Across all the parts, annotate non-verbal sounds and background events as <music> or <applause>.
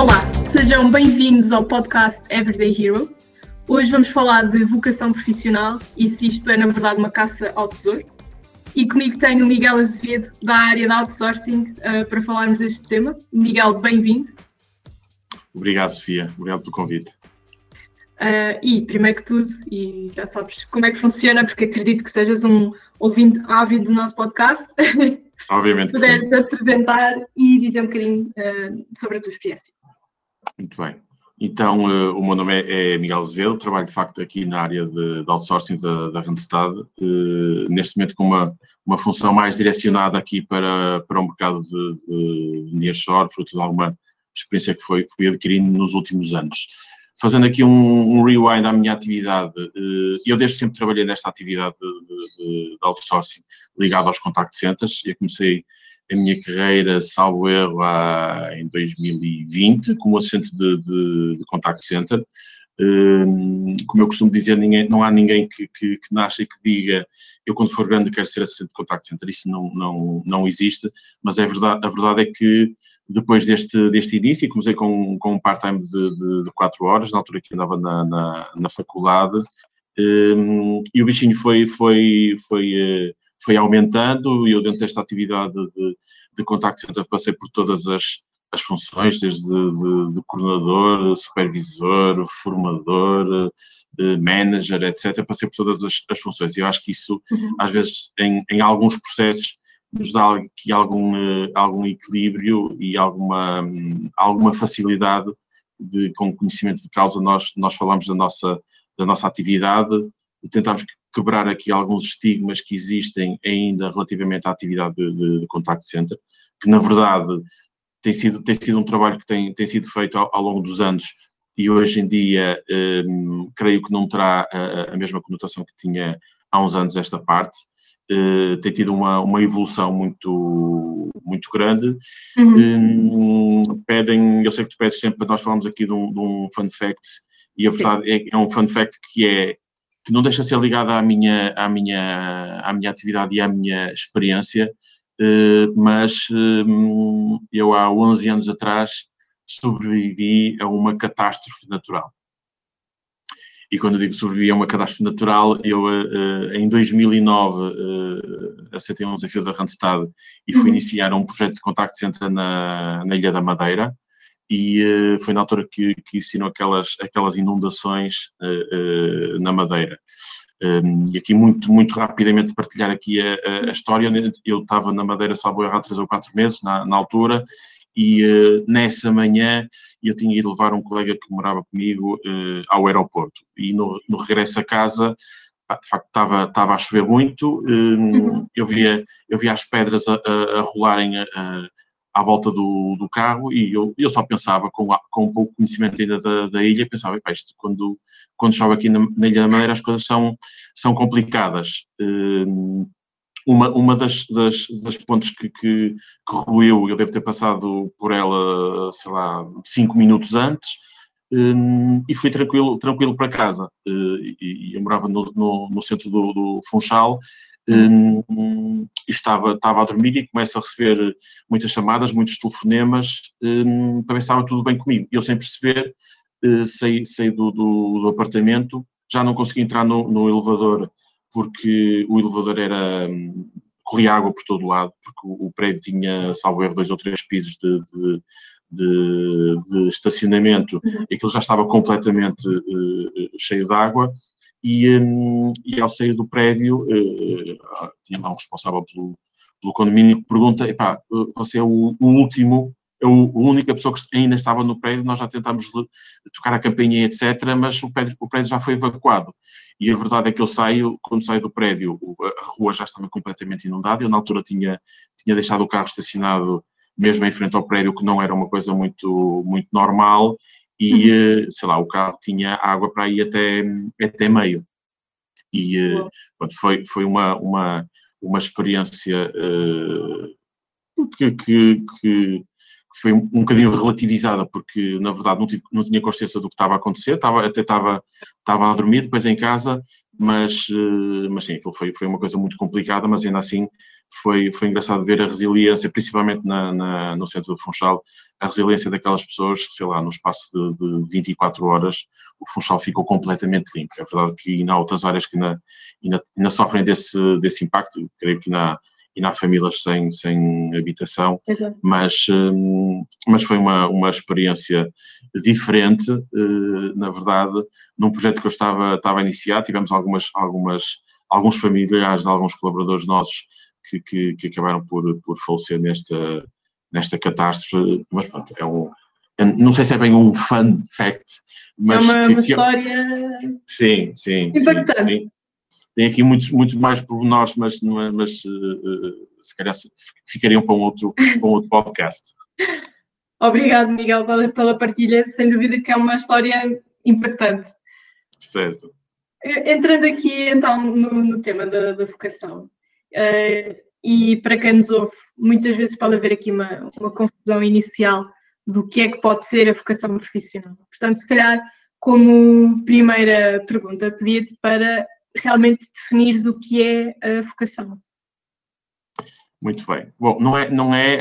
Olá, sejam bem-vindos ao podcast Everyday Hero. Hoje vamos falar de vocação profissional e se isto é, na verdade, uma caça ao tesouro. E comigo tenho o Miguel Azevedo, da área de outsourcing, uh, para falarmos deste tema. Miguel, bem-vindo. Obrigado, Sofia. Obrigado pelo convite. Uh, e, primeiro que tudo, e já sabes como é que funciona, porque acredito que sejas um ouvinte ávido do nosso podcast. <laughs> Obviamente. puderes apresentar e dizer um bocadinho uh, sobre a tua experiência. Muito bem. Então, uh, o meu nome é, é, Miguel Azevedo, trabalho de facto aqui na área de, de outsourcing da, da Randstad, neste momento com uma, uma função mais direcionada aqui para, para o mercado de, de, de nearshore, fruto de alguma experiência que foi, que fui adquirindo nos últimos anos. Fazendo aqui um, um rewind à minha atividade, uh, eu desde sempre trabalhei nesta atividade de, de outsourcing ligado aos contact centers, eu comecei a minha carreira, salvo erro, em 2020, como assistente de, de, de contact center. Um, como eu costumo dizer, ninguém, não há ninguém que, que, que nasce e que diga eu quando for grande quero ser assistente de contact center, isso não, não, não existe, mas é verdade, a verdade é que depois deste, deste início, comecei com, com um part-time de, de, de, horas, na altura que andava na, na, na faculdade, um, e o bichinho foi, foi, foi, eh, foi aumentando e eu dentro desta atividade de, de contact center passei por todas as, as funções, desde de, de coordenador, supervisor, formador, manager, etc. Passei por todas as, as funções e eu acho que isso, uhum. às vezes, em, em alguns processos, nos dá aqui algum, algum equilíbrio e alguma, alguma facilidade de, com conhecimento de causa, nós, nós falamos da nossa, da nossa atividade, tentamos quebrar aqui alguns estigmas que existem ainda relativamente à atividade de, de contact center, que na verdade tem sido, tem sido um trabalho que tem, tem sido feito ao, ao longo dos anos e hoje em dia um, creio que não terá a, a, mesma conotação que tinha há uns anos esta parte. Uh, tem tido uma, uma evolução muito, muito grande. Uhum. Um, pedem, eu sei que tu pedes sempre, nós falamos aqui de um, de um fun fact, e a verdade é, é um fun fact que é que não deixa de ser ligada à minha, à minha, à minha atividade e à minha experiência, eh, mas eh, eu há 11 anos atrás sobrevivi a uma catástrofe natural. E quando eu digo sobrevivi a uma catástrofe natural, eu eh, em 2009 aceitei um desafio da Randstad e fui uhum. iniciar um projeto de contact center na, na Ilha da Madeira, e uh, foi na altura que, que existiram aquelas, aquelas inundações uh, uh, na Madeira. Um, e aqui muito, muito rapidamente partilhar aqui a, a, a história, né? eu estava na Madeira, salvo erro, há três ou quatro meses, na, na altura, e nessa manhã eu tinha ido levar um colega que morava comigo ao aeroporto, e no, no regresso a casa, de facto estava, estava a chover muito, um, uhum. eu, via, eu via as pedras a, a, rolarem à volta do, do carro e eu, eu só pensava, com, com pouco conhecimento ainda da, da ilha, pensava, isto, quando, quando chove aqui na, na, Ilha da Madeira as coisas são, são complicadas. Um, uma, uma das, das, das pontes que, que, que ruiu, eu devo ter passado por ela, sei lá, cinco minutos antes, um, e fui tranquilo, tranquilo para casa. Uh, e, e, eu morava no, no, no centro do, do Funchal, um, estava, estava a dormir e começo a receber muitas chamadas, muitos telefonemas um, para ver se estava tudo bem comigo. Eu, sem perceber, uh, saí, saí do, do, do, apartamento, já não consegui entrar no, no elevador porque o elevador era. Um, corria água por todo lado, porque o, o prédio tinha, salvo erro, dois ou três pisos de, de de, de, estacionamento, uhum. aquilo já estava completamente uh, cheio de água e, um, e ao sair do prédio, uh, tinha lá um responsável pelo, pelo condomínio que pergunta, epá, você é o, o último, é o, a única pessoa que ainda estava no prédio, nós já tentámos tocar a campainha, etc., mas o prédio, o prédio já foi evacuado. E a verdade é que eu saio, quando saio do prédio, a rua já estava completamente inundada, eu na altura tinha, tinha deixado o carro estacionado mesmo em frente ao prédio, que não era uma coisa muito, muito normal, e, uhum. Eh, sei lá, o carro tinha água para ir até, até meio. E uhum. pronto, foi, foi uma, uma, uma experiência uh, que, que, que, foi um bocadinho relativizada, porque na verdade não, tive, não tinha consciência do que estava a acontecer, estava, até estava, estava a dormir depois em casa, mas, uh, mas sim, aquilo foi, foi uma coisa muito complicada, mas ainda assim foi, foi engraçado ver a resiliência, principalmente na, na, no centro do Funchal, a resiliência daquelas pessoas, sei lá, no espaço de, de 24 horas, o Funchal ficou completamente limpo. É verdade que ainda há outras áreas que ainda, ainda, ainda sofrem desse, desse impacto, creio que ainda, ainda há famílias sem, sem habitação, Exato. mas, hum, mas foi uma, uma experiência diferente, eh, na verdade, num projeto que eu estava, estava a iniciar, tivemos algumas, algumas, alguns familiares de alguns colaboradores nossos que, que, que acabaram por, por falecer nesta, nesta catástrofe, mas pronto, é um, não sei se é bem um fun fact, mas... É uma, uma história... Sim, sim. Impactante. Sim, tem aqui muitos, muitos mais pormenores, mas, mas uh, se calhar ficariam para um outro, para um outro podcast. <laughs> Obrigado, Miguel, pela, pela partilha. Sem dúvida que é uma história impactante. Certo. Entrando aqui então no, no tema da, da vocação, uh, e para quem nos ouve, muitas vezes pode haver aqui uma, uma confusão inicial do que é que pode ser a vocação profissional. Portanto, se calhar, como primeira pergunta, pedia-te para realmente definires o que é a vocação. Muito bem. Bom, não é, não é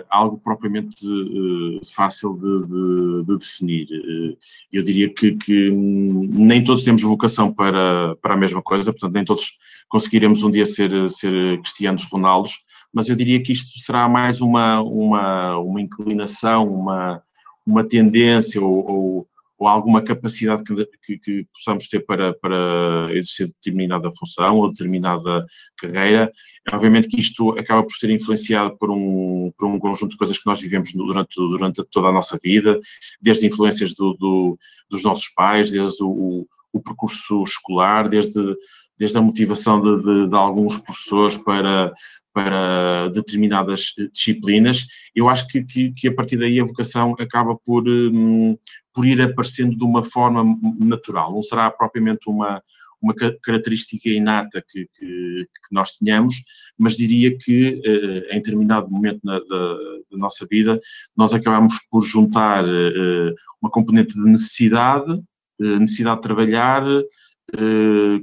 uh, algo propriamente uh, fácil de, de, de definir. Uh, eu diria que, que um, nem todos temos vocação para, para a mesma coisa, portanto, nem todos conseguiremos um dia ser, ser cristianos Ronaldos, mas eu diria que isto será mais uma, uma, uma inclinação, uma, uma tendência ou, ou ou alguma capacidade que, que, que, possamos ter para, para exercer determinada função ou determinada carreira. Obviamente que isto acaba por ser influenciado por um, por um conjunto de coisas que nós vivemos durante, durante toda a nossa vida, desde influências do, do, dos nossos pais, desde o, o percurso escolar, desde, desde a motivação de, de, de alguns professores para, para determinadas disciplinas, eu acho que, que, que, a partir daí a vocação acaba por, hum, por ir aparecendo de uma forma natural, não será propriamente uma, uma característica inata que, que, que nós tenhamos, mas diria que eh, em determinado momento na, da, da, nossa vida nós acabamos por juntar eh, uma componente de necessidade, eh, necessidade de trabalhar,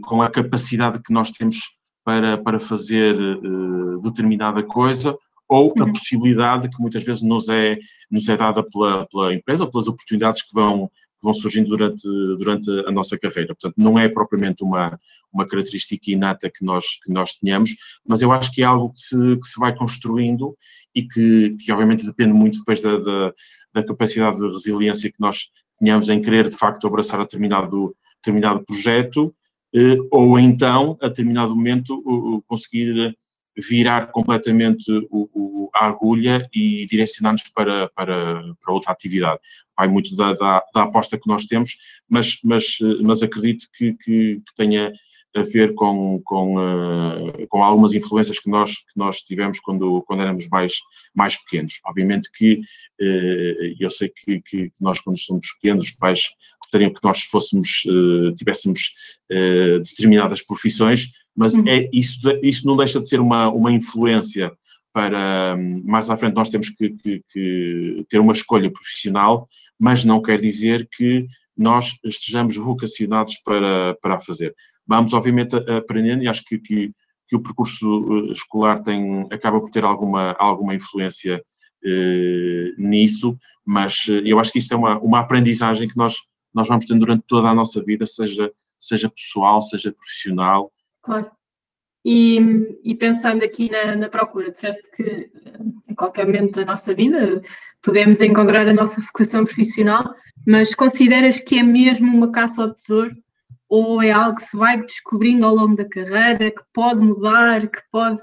com a capacidade que nós temos para, para fazer determinada coisa ou a uhum. possibilidade que muitas vezes nos é, nos é dada pela, pela empresa ou pelas oportunidades que vão, que vão surgindo durante, durante a nossa carreira. Portanto, não é propriamente uma, uma característica inata que nós, que nós tenhamos, mas eu acho que é algo que se, que se vai construindo e que, que obviamente depende muito depois da, da, da capacidade de resiliência que nós tenhamos em querer de facto abraçar determinado, determinado projeto ou então, a determinado momento, conseguir virar completamente o, o, a agulha e direcionar-nos para, para, para outra atividade. Vai muito da, da, da, aposta que nós temos, mas, mas, mas acredito que, que, que tenha a ver com, com, uh, com algumas influências que nós, que nós tivemos quando, quando éramos mais, mais pequenos. Obviamente que uh, eu sei que, que, nós, quando somos pequenos, os pais gostariam que nós fôssemos, uh, tivéssemos determinadas profissões, mas uhum. é, isso, isso não deixa de ser uma, uma influência para mais à frente nós temos que, que, que, ter uma escolha profissional, mas não quer dizer que nós estejamos vocacionados para, para a fazer. Vamos, obviamente, aprendendo e acho que, que, que o percurso eh, escolar tem, acaba por ter alguma, alguma influência eh, nisso, mas eh, eu acho que isto é uma, uma aprendizagem que nós, nós vamos tendo durante toda a nossa vida, seja, seja pessoal, seja profissional, Claro. E, e pensando aqui na, na, procura, disseste que eh, em qualquer momento da nossa vida podemos encontrar a nossa vocação profissional, mas consideras que é mesmo uma caça ao tesouro ou é algo que se vai descobrindo ao longo da carreira, que pode mudar, que pode.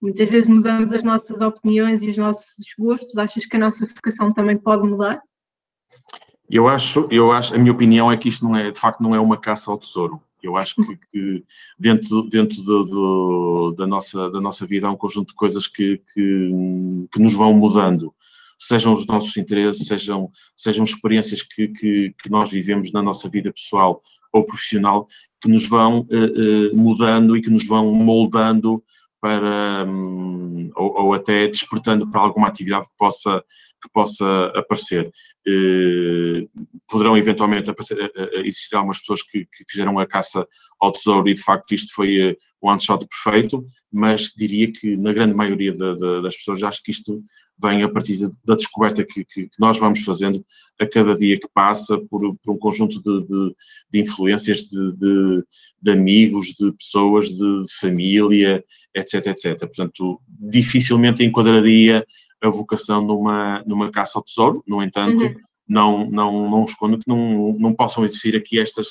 Muitas vezes mudamos as nossas opiniões e os nossos gostos. Achas que a nossa vocação também pode mudar? Eu acho, eu acho, a minha opinião é que isto não é, de facto, não é uma caça ao tesouro. Eu acho que, que dentro, dentro da, nossa, da nossa vida há um conjunto de coisas que, que, que, nos vão mudando, sejam os nossos interesses, sejam, sejam experiências que, que, que nós vivemos na nossa vida pessoal ou profissional, que nos vão uh, uh, mudando e que nos vão moldando para, um, ou, ou, até despertando para alguma atividade que possa, que possa aparecer. Eh, poderão eventualmente aparecer, eh, eh, existir algumas pessoas que, que, fizeram a caça ao tesouro e de facto isto foi, one shot perfeito, mas diria que na grande maioria das pessoas acho que isto vem a partir da descoberta que, que, que, nós vamos fazendo a cada dia que passa por, por um conjunto de, de, de influências de, de, amigos, de pessoas, de, família, etc, etc. Portanto, dificilmente enquadraria a vocação numa, numa caça ao tesouro, no entanto, uhum. não, não, não escondo que não, não possam existir aqui estas,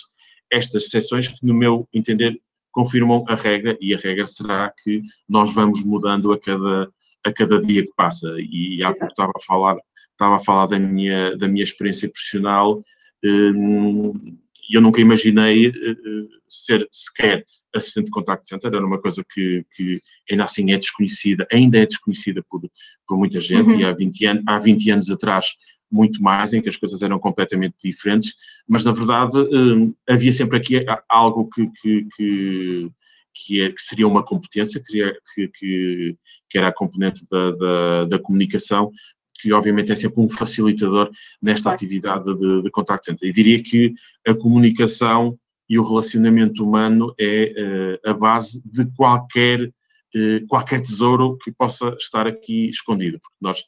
estas exceções que, no meu entender, confirmam a regra e a regra será que nós vamos mudando a cada a cada dia que passa. E há pouco estava a falar, estava a falar da minha, da minha experiência profissional hum, e eu nunca imaginei eh, eh, ser sequer assistente de contact center, era uma coisa que, que ainda assim é desconhecida, ainda é desconhecida por, por muita gente, uhum. e há 20, an há 20 anos atrás muito mais, em que as coisas eram completamente diferentes, mas na verdade hum, havia sempre aqui algo que, que, que que, é, que seria uma competência, que, que, que era a componente da, da, da, comunicação, que obviamente é sempre um facilitador nesta atividade de, de contact center. E diria que a comunicação e o relacionamento humano é uh, a base de qualquer, uh, qualquer tesouro que possa estar aqui escondido, porque nós,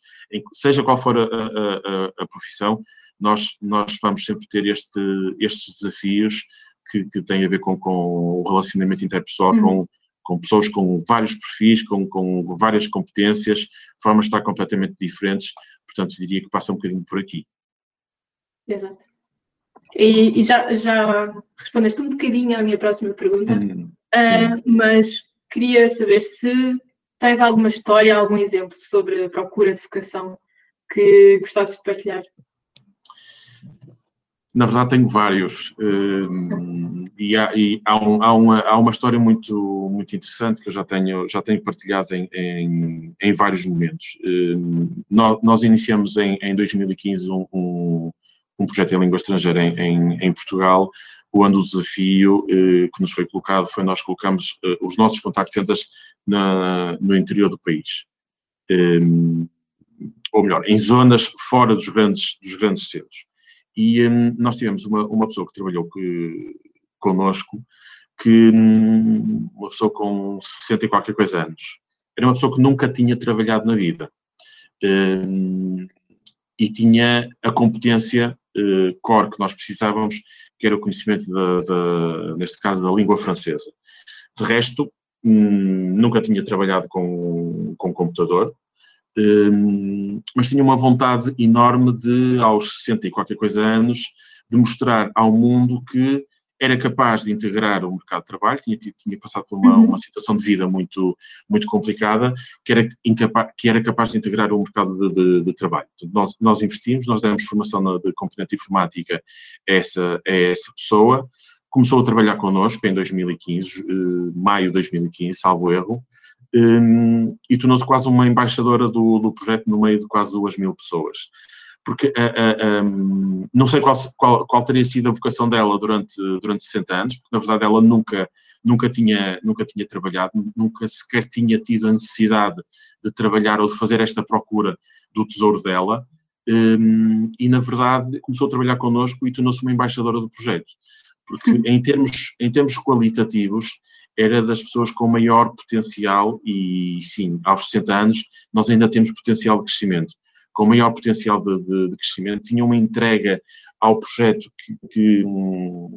seja qual for a, a, a profissão, nós, nós vamos sempre ter este, estes desafios que, que têm a ver com, com o relacionamento interpessoal, uhum. com, com pessoas com vários perfis, com, com várias competências, formas de estar completamente diferentes, portanto diria que passa um bocadinho por aqui. Exato. E, e já, já respondeste um bocadinho à minha próxima pergunta, hum, uh, mas queria saber se tens alguma história, algum exemplo sobre a procura de vocação que gostasses de partilhar. Na verdade, tenho vários. Hum, e, há, e há, um, há, uma, há uma história muito, muito interessante que eu já tenho, já tenho partilhado em, em, em vários momentos. Hum, nós, nós, iniciamos em, em 2015 um, um, um, projeto em língua estrangeira em, em Portugal, onde o desafio eh, que nos foi colocado foi nós colocamos eh, os nossos contact centers na, no interior do país. Hum, ou melhor, em zonas fora dos grandes, dos grandes centros. E um, nós tivemos uma, uma pessoa que trabalhou que, connosco, que um, uma pessoa com 60 e qualquer coisa anos. Era uma pessoa que nunca tinha trabalhado na vida. Um, e tinha a competência uh, core que nós precisávamos, que era o conhecimento, da, da, neste caso, da língua francesa. De resto, um, nunca tinha trabalhado com, com computador, mas tinha uma vontade enorme de, aos 60 e qualquer coisa anos, de mostrar ao mundo que era capaz de integrar o mercado de trabalho, tinha, tinha passado por uma, uhum. uma, situação de vida muito, muito complicada, que era, incapaz, que era capaz de integrar o mercado de, de, de trabalho. nós, nós investimos, nós demos formação na, de componente informática a essa, a essa pessoa, começou a trabalhar connosco em 2015, eh, maio de 2015, salvo erro, um, e tornou-se quase uma embaixadora do, do, projeto no meio de quase duas mil pessoas. Porque uh, uh, um, não sei qual, qual, qual, teria sido a vocação dela durante, durante 60 anos, porque na verdade ela nunca, nunca, tinha, nunca tinha trabalhado, nunca sequer tinha tido a necessidade de trabalhar ou de fazer esta procura do tesouro dela. Um, e na verdade começou a trabalhar connosco e tornou-se uma embaixadora do projeto. Porque hum. em termos, em termos qualitativos, era das pessoas com maior potencial e sim, aos 60 anos nós ainda temos potencial de crescimento. Com maior potencial de, de, de crescimento, tinha uma entrega ao projeto que, que,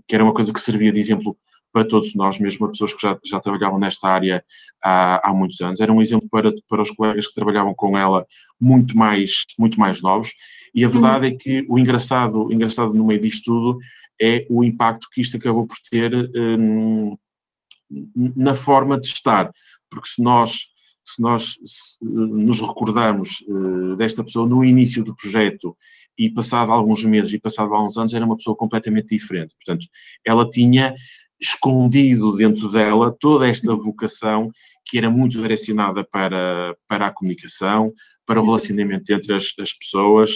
que, era uma coisa que servia de exemplo para todos nós, mesmo as pessoas que já, já trabalhavam nesta área há, há muitos anos. Era um exemplo para, para os colegas que trabalhavam com ela muito mais, muito mais novos. E a verdade é que o engraçado, o engraçado no meio disto tudo é o impacto que isto acabou por ter hum, na forma de estar, porque se nós, se nós se nos recordarmos uh, desta pessoa no início do projeto e passado alguns meses e passado alguns anos, era uma pessoa completamente diferente. Portanto, ela tinha escondido dentro dela toda esta vocação que era muito direcionada para, para a comunicação, para o relacionamento entre as, as pessoas,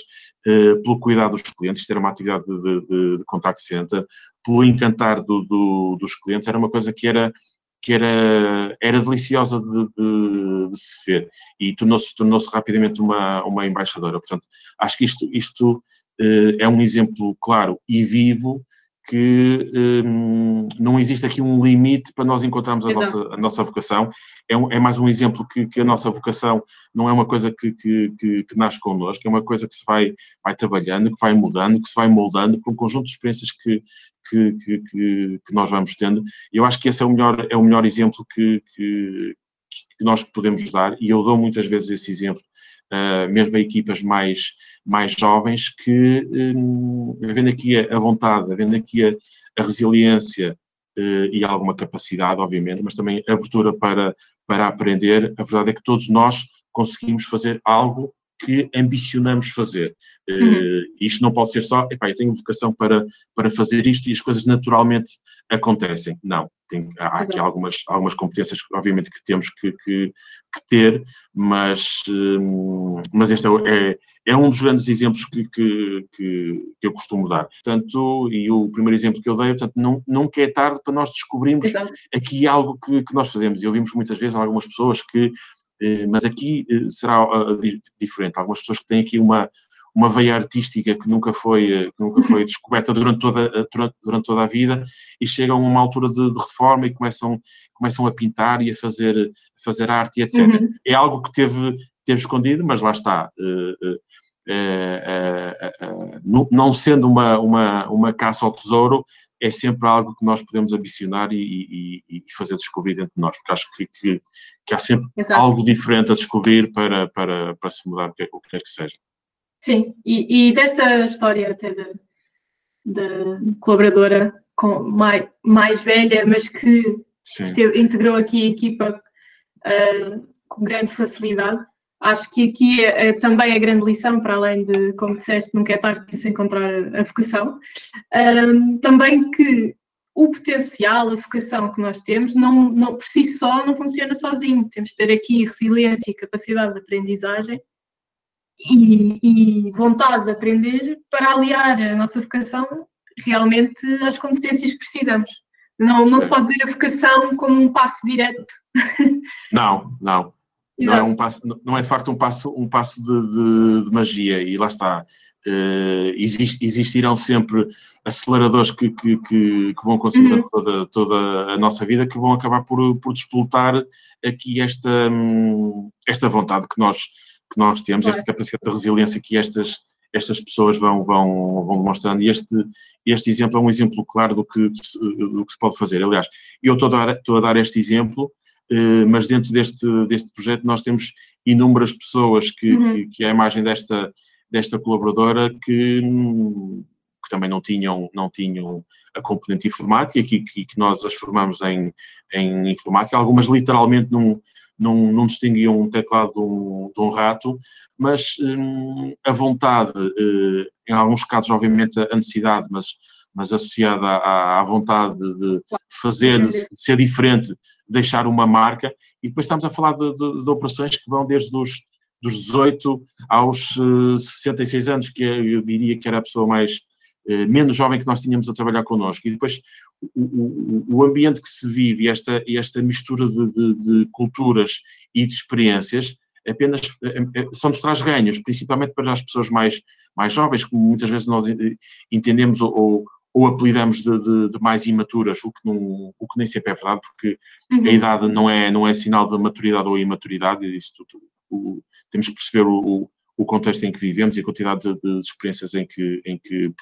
uh, pelo cuidado dos clientes, ter uma atividade de, de, de contact center, pelo encantar do, do, dos clientes, era uma coisa que era que era, era deliciosa de, de, de se ver e tornou-se tornou rapidamente uma, uma embaixadora. Portanto, acho que isto, isto uh, é um exemplo claro e vivo que um, não existe aqui um limite para nós encontrarmos a, nossa, a nossa vocação. É, um, é, mais um exemplo que, que, a nossa vocação não é uma coisa que, que, que, que nasce connosco, é uma coisa que se vai, vai trabalhando, que vai mudando, que se vai moldando por um conjunto de experiências que, que, que, que, nós vamos tendo. E eu acho que esse é o melhor, é o melhor exemplo que, que nós podemos dar, e eu dou muitas vezes esse exemplo, uh, mesmo a equipas mais, mais jovens, que um, havendo aqui a, vontade, havendo aqui a, a resiliência uh, e alguma capacidade, obviamente, mas também abertura para, para aprender, a verdade é que todos nós conseguimos fazer algo que ambicionamos fazer. Uhum. Uh, isto não pode ser só, epá, eu tenho vocação para, para fazer isto e as coisas naturalmente acontecem. Não, tem, há aqui algumas, algumas competências, obviamente, que temos que, que, que ter, mas, um, mas este é, é, é, um dos grandes exemplos que, que, que, eu costumo dar. Portanto, e o primeiro exemplo que eu dei, portanto, não, nunca é tarde para nós descobrirmos Exato. aqui algo que, que nós fazemos. E ouvimos muitas vezes algumas pessoas que eh, mas aqui eh, será eh, diferente. Algumas pessoas que têm aqui uma, uma veia artística que nunca foi, que nunca foi descoberta durante toda, durante toda a vida e chegam a uma altura de, de reforma e começam, começam a pintar e a fazer, a fazer arte e etc. Uhum. É algo que teve, teve escondido, mas lá está. não sendo uma, uma, uma caça ao tesouro, é sempre algo que nós podemos ambicionar e, e, e fazer descobrir dentro de nós, porque acho que, que, que há sempre Exato. algo diferente a descobrir para, para, para se mudar o que, o que quer que seja. Sim, e, e desta história até da, da colaboradora com mais, mais velha, mas que esteve, integrou aqui a equipa uh, com grande facilidade. Acho que aqui é, é, também a grande lição, para além de, como disseste, nunca é tarde para se encontrar a vocação, uh, também que o potencial, a vocação que nós temos, não, não, por si só não funciona sozinho. Temos de ter aqui resiliência e capacidade de aprendizagem e, e, vontade de aprender para aliar a nossa vocação realmente às competências que precisamos. Não, não se pode ver a vocação como um passo direto. <laughs> Não, não. Não é, um passo, não é de facto um passo, um passo de, de, de magia, e lá está. Exist, existirão sempre aceleradores que, que, que, que vão considerar uhum. toda, toda a nossa vida que vão acabar por, por despoltar aqui esta, hum, esta vontade que nós, que nós temos, esta capacidade de resiliência que estas, estas pessoas vão, vão, vão demonstrando. E este, este exemplo é um exemplo claro do que, do que se pode fazer. Aliás, eu estou a dar, estou a dar este exemplo, uh, mas dentro deste, deste projeto nós temos inúmeras pessoas que, uhum. que, que é a imagem desta desta colaboradora que, que também não tinham, não tinham a componente informática e que, que, nós as formamos em, em informática. Algumas literalmente não, não, não distinguiam um teclado de um, de um rato, mas hum, a vontade, eh, em alguns casos, obviamente, a necessidade, mas, mas associada à, à vontade de fazer, de ser diferente, deixar uma marca. E depois estamos a falar de, de, de operações que vão desde os dos 18 aos uh, eh, 66 anos, que é, eu diria que era a pessoa mais uh, menos jovem que nós tínhamos a trabalhar connosco. E depois o, o, o ambiente que se vive, esta, esta mistura de, de, de culturas e de experiências, apenas uh, só nos traz ganhos, principalmente para as pessoas mais, mais jovens, que muitas vezes nós entendemos ou, ou apelidamos de, de, de, mais imaturas, o que, não, o que nem sempre é verdade, porque uhum. a idade não é, não é sinal de maturidade ou imaturidade, isto, o, temos que perceber o, o, contexto em que vivemos e a quantidade de, de experiências em que, em que,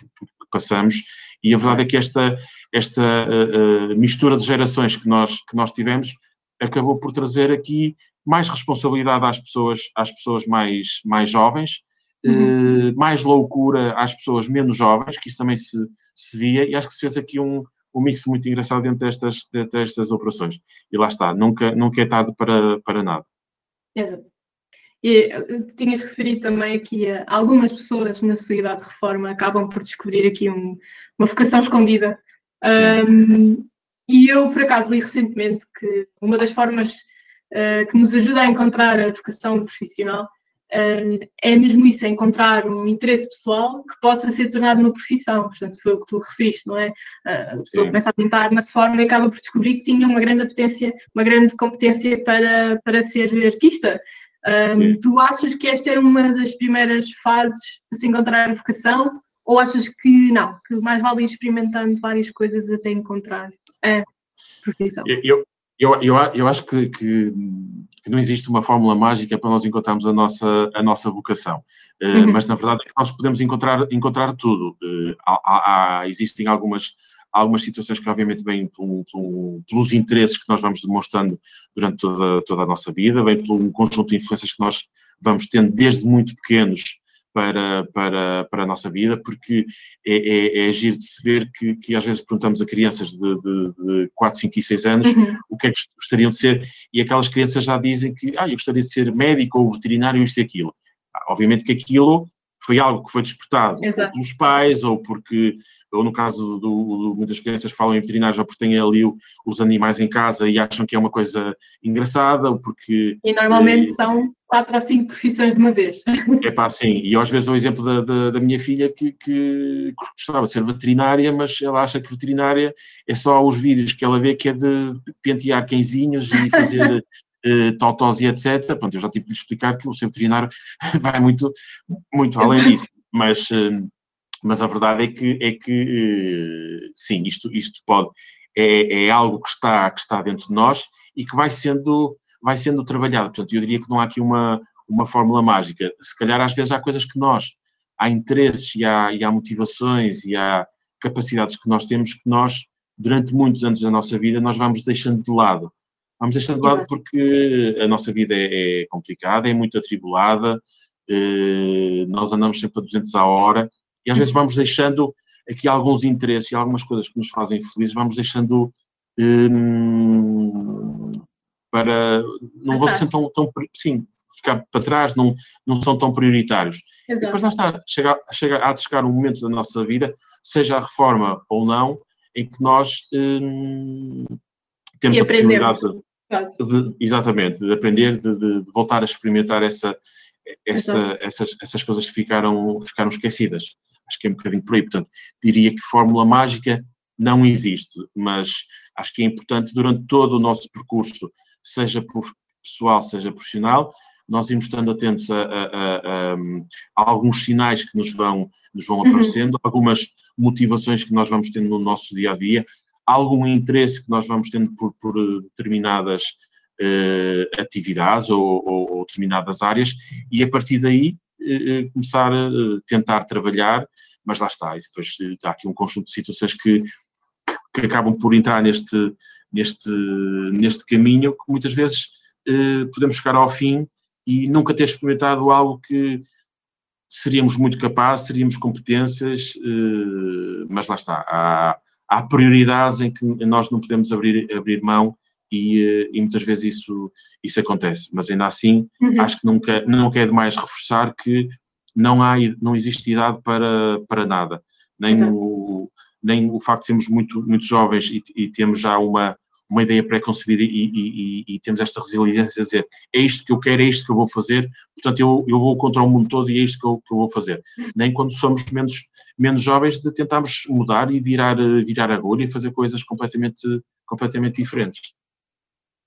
passamos, e a verdade é que esta, esta uh, uh, mistura de gerações que nós, que nós tivemos acabou por trazer aqui mais responsabilidade às pessoas, às pessoas mais, mais jovens, uhum. uh, mais loucura às pessoas menos jovens, que isso também se, se via, e acho que se fez aqui um, um mix muito engraçado dentro destas, destas operações. E lá está, nunca, nunca é tarde para, para nada. Exato. E tinhas referido também aqui a algumas pessoas na sua idade de reforma acabam por descobrir aqui um, uma vocação escondida. Um, e eu, por acaso, li recentemente que uma das formas uh, que nos ajuda a encontrar a vocação profissional é mesmo isso, é encontrar um interesse pessoal que possa ser tornado uma profissão. Portanto, foi o que tu referiste, não é? Uh, a pessoa Sim. começa a pintar na reforma e acaba por descobrir que tinha uma grande competência, uma grande competência para, para ser artista. Um, tu achas que esta é uma das primeiras fases para se encontrar a vocação Ou achas que não, que mais vale ir experimentando várias coisas até encontrar a profissão? Eu, eu, eu, eu acho que, que, que, não existe uma fórmula mágica para nós encontrarmos a nossa, a nossa vocação. Uh, uhum. Mas, na verdade, é nós podemos encontrar, encontrar tudo. Uh, há, há, existem algumas, algumas situações que, obviamente, vêm pelo, pelo, pelos interesses que nós vamos demonstrando durante toda, toda a nossa vida, vêm pelo um conjunto de influências que nós vamos tendo desde muito pequenos para, para, para a nossa vida, porque é, é, é agir de se ver que, que às vezes perguntamos a crianças de, de, de 4, 5 e 6 anos uhum. o que é que gostariam de ser, e aquelas crianças já dizem que ah, eu gostaria de ser médico ou veterinário, isto e aquilo. Obviamente que aquilo foi algo que foi despertado pelos pais ou porque ou no caso do, do, muitas crianças falam em veterinário já porque têm ali o, os animais em casa e acham que é uma coisa engraçada, ou porque... E normalmente eh, são quatro ou cinco profissões de uma vez. <laughs> É pá, sim, e às vezes o exemplo da, da, da, minha filha que, que gostava de ser veterinária, mas ela acha que veterinária é só os vídeos que ela vê que é de pentear cãezinhos e fazer... <laughs> Uh, totós e etc. Pronto, eu já tive de lhe explicar que o ser veterinário <laughs> vai muito, muito além disso. Mas, uh, mas a verdade é que, é que eh, sim, isto, isto pode, é, é algo que está, que está dentro de nós e que vai sendo, vai sendo trabalhado. Portanto, eu diria que não há aqui uma, uma fórmula mágica. Se calhar, às vezes, há coisas que nós, há interesses e há, e há motivações e há capacidades que nós temos que nós, durante muitos anos da nossa vida, nós vamos deixando de lado. Vamos deixando de lado porque a nossa vida é, é complicada, é muito atribulada, eh, nós andamos sempre a 200 a hora e às vezes vamos deixando aqui alguns interesses e algumas coisas que nos fazem felizes, vamos deixando hum, para. não vão ser tão, tão. sim, ficar para trás, não, não são tão prioritários. Exato. E depois lá está, chega, chega a chegar um momento da nossa vida, seja a reforma ou não, em que nós hum, temos a possibilidade de, de, exatamente, de aprender, de, de, voltar a experimentar essa, essa, essas, essas coisas que ficaram, ficaram esquecidas. Acho que é um bocadinho por aí. Portanto, diria que fórmula mágica não existe, mas acho que é importante durante todo o nosso percurso, seja pessoal, seja profissional, nós irmos estando atentos a, a, a, a alguns sinais que nos vão, nos vão uhum. aparecendo, uhum. algumas motivações que nós vamos tendo no nosso dia a dia, algum interesse que nós vamos tendo por, por determinadas uh, atividades ou, ou, ou, determinadas áreas, e a partir daí eh, eh, começar a tentar trabalhar, mas lá está, e depois eh, há aqui um conjunto de situações que, que acabam por entrar neste, neste, neste caminho que muitas vezes podemos chegar ao fim e nunca ter experimentado algo que seríamos muito capazes, teríamos competências, mas lá está, há, há prioridades em que nós não podemos abrir, abrir mão e, eh, e, muitas vezes isso, isso acontece. Mas ainda assim, uhum. acho que nunca, nunca é demais reforçar que não, há, não existe idade para, para nada. Nem o, nem o facto de sermos muito, muito jovens e, e temos já uma, uma ideia pré-concebida e, e, e, temos esta resiliência de dizer é isto que eu quero, é isto que eu vou fazer, portanto eu, eu vou contra o mundo todo e é isto que eu, que eu vou fazer. Nem quando somos menos, menos jovens de tentarmos mudar e virar, virar agulha e fazer coisas completamente, completamente diferentes.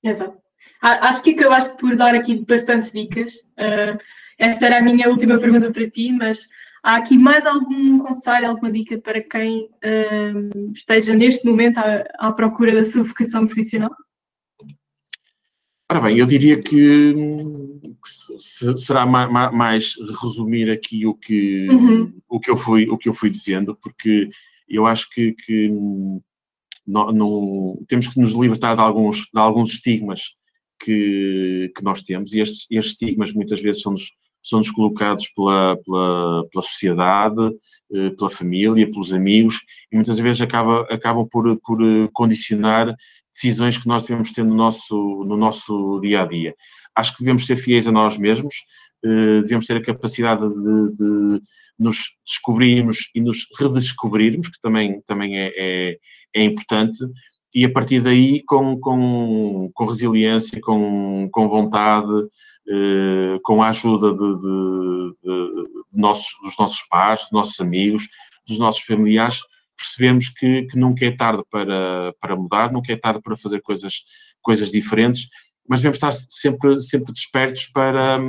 Exato. Acho que acabaste por dar aqui bastantes dicas. Uh, esta era a minha última pergunta para ti, mas há aqui mais algum conselho, alguma dica para quem uh, esteja neste momento à, à, procura da sua vocação profissional? Ora bem, eu diria que, que será mais, mais, resumir aqui o que, uhum. o, que eu fui, o que eu fui dizendo, porque eu acho que, que não, não, temos que nos libertar de alguns, de alguns estigmas que, que nós temos e estes, estes estigmas muitas vezes são-nos são -nos colocados pela, pela, pela sociedade, eh, pela família, pelos amigos e muitas vezes acaba, acabam por, por condicionar decisões que nós devemos ter no nosso, no nosso dia a dia. Acho que devemos ser fiéis a nós mesmos, eh, devemos ter a capacidade de, de nos descobrirmos e nos redescobrirmos, que também, também é, é, é importante, e a partir daí, com, com, com resiliência, com, com vontade, eh, com a ajuda de, de, de, de, nossos, dos nossos pais, dos nossos amigos, dos nossos familiares, percebemos que, que nunca é tarde para, para mudar, nunca é tarde para fazer coisas, coisas diferentes, mas devemos estar sempre, sempre despertos para,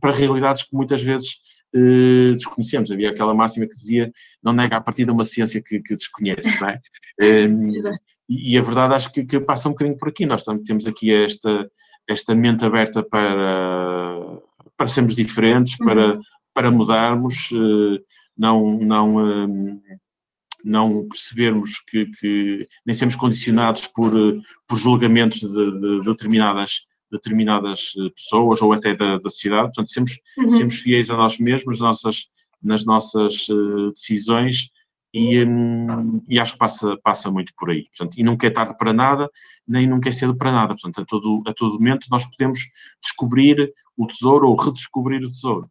para realidades que muitas vezes uh, desconhecemos. Havia aquela máxima que dizia não nega a partir de uma ciência que, que desconhece, não é? <laughs> Um, e, e, a verdade acho que, que, passa um bocadinho por aqui. Nós temos aqui esta, esta mente aberta para, para sermos diferentes, uhum. para, para mudarmos, uh, não, não, um, não percebermos que, que, nem sermos condicionados por, por julgamentos de, de, de determinadas determinadas eh, pessoas ou até da, da sociedade. Portanto, sermos, uhum. sermos fiéis a nós mesmos, nas nossas, nas nossas uh, decisões e, um, e, acho que passa, passa muito por aí. Portanto, e nunca é tarde para nada, nem nunca é cedo para nada. Portanto, a todo, a todo momento nós podemos descobrir o tesouro ou redescobrir o tesouro.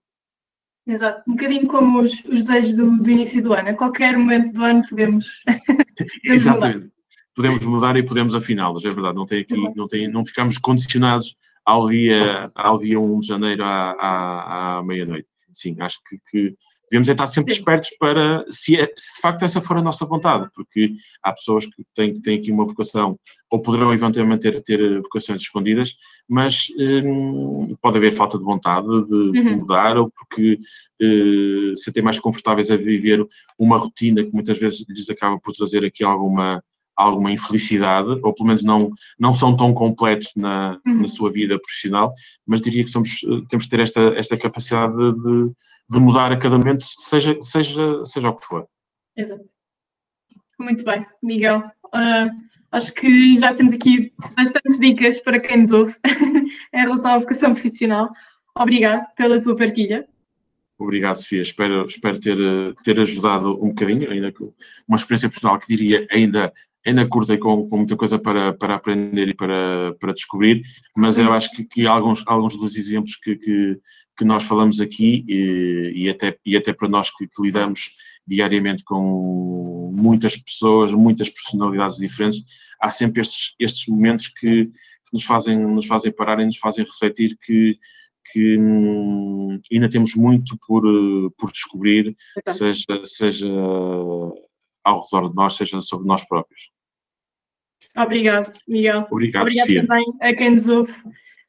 Exato, um bocadinho como os, os desejos do, do, início do ano. A qualquer momento do ano podemos. <laughs> podemos Exatamente podemos mudar e podemos afiná-los, é verdade, não, tem aqui, não, tem, não ficamos condicionados ao dia, ao dia 1 de janeiro à, à, à meia-noite. Sim, acho que, que devemos estar sempre Sim. espertos para, se, é, se, de facto essa for a nossa vontade, porque há pessoas que têm, têm aqui uma vocação, ou poderão eventualmente ter, ter vocações escondidas, mas hum, pode haver falta de vontade de, uhum. de mudar, ou porque uh, se sentem mais confortáveis a viver uma rotina que muitas vezes lhes acaba por trazer aqui alguma alguma infelicidade, ou pelo menos não, não são tão completos na, uhum. na sua vida profissional, mas diria que somos, eh, temos que ter esta, esta capacidade de, de mudar a cada momento, seja, seja, seja o que for. Exato. Muito bem, Miguel. Uh, acho que já temos aqui bastantes dicas para quem nos ouve <laughs> em relação à vocação profissional. Obrigado pela tua partilha. Obrigado, Sofia. Espero, espero ter, ter ajudado um bocadinho, ainda que uma experiência profissional que diria ainda ainda curta e com, com, muita coisa para, para aprender e para, para descobrir, mas eu acho que, que alguns, alguns dos exemplos que, que, que nós falamos aqui e, e, até, e até para nós que, que, lidamos diariamente com muitas pessoas, muitas personalidades diferentes, há sempre estes, estes momentos que, nos, fazem, nos fazem parar e nos fazem refletir que, que hum, ainda temos muito por, por descobrir, seja, seja ao redor de nós, seja sobre nós próprios. Obrigado, Miguel. Obrigado, Obrigado também a quem nos ouve.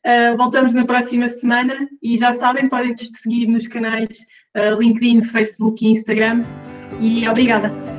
Uh, voltamos na próxima semana e já sabem, podem nos seguir nos canais uh, LinkedIn, Facebook e Instagram. E obrigada.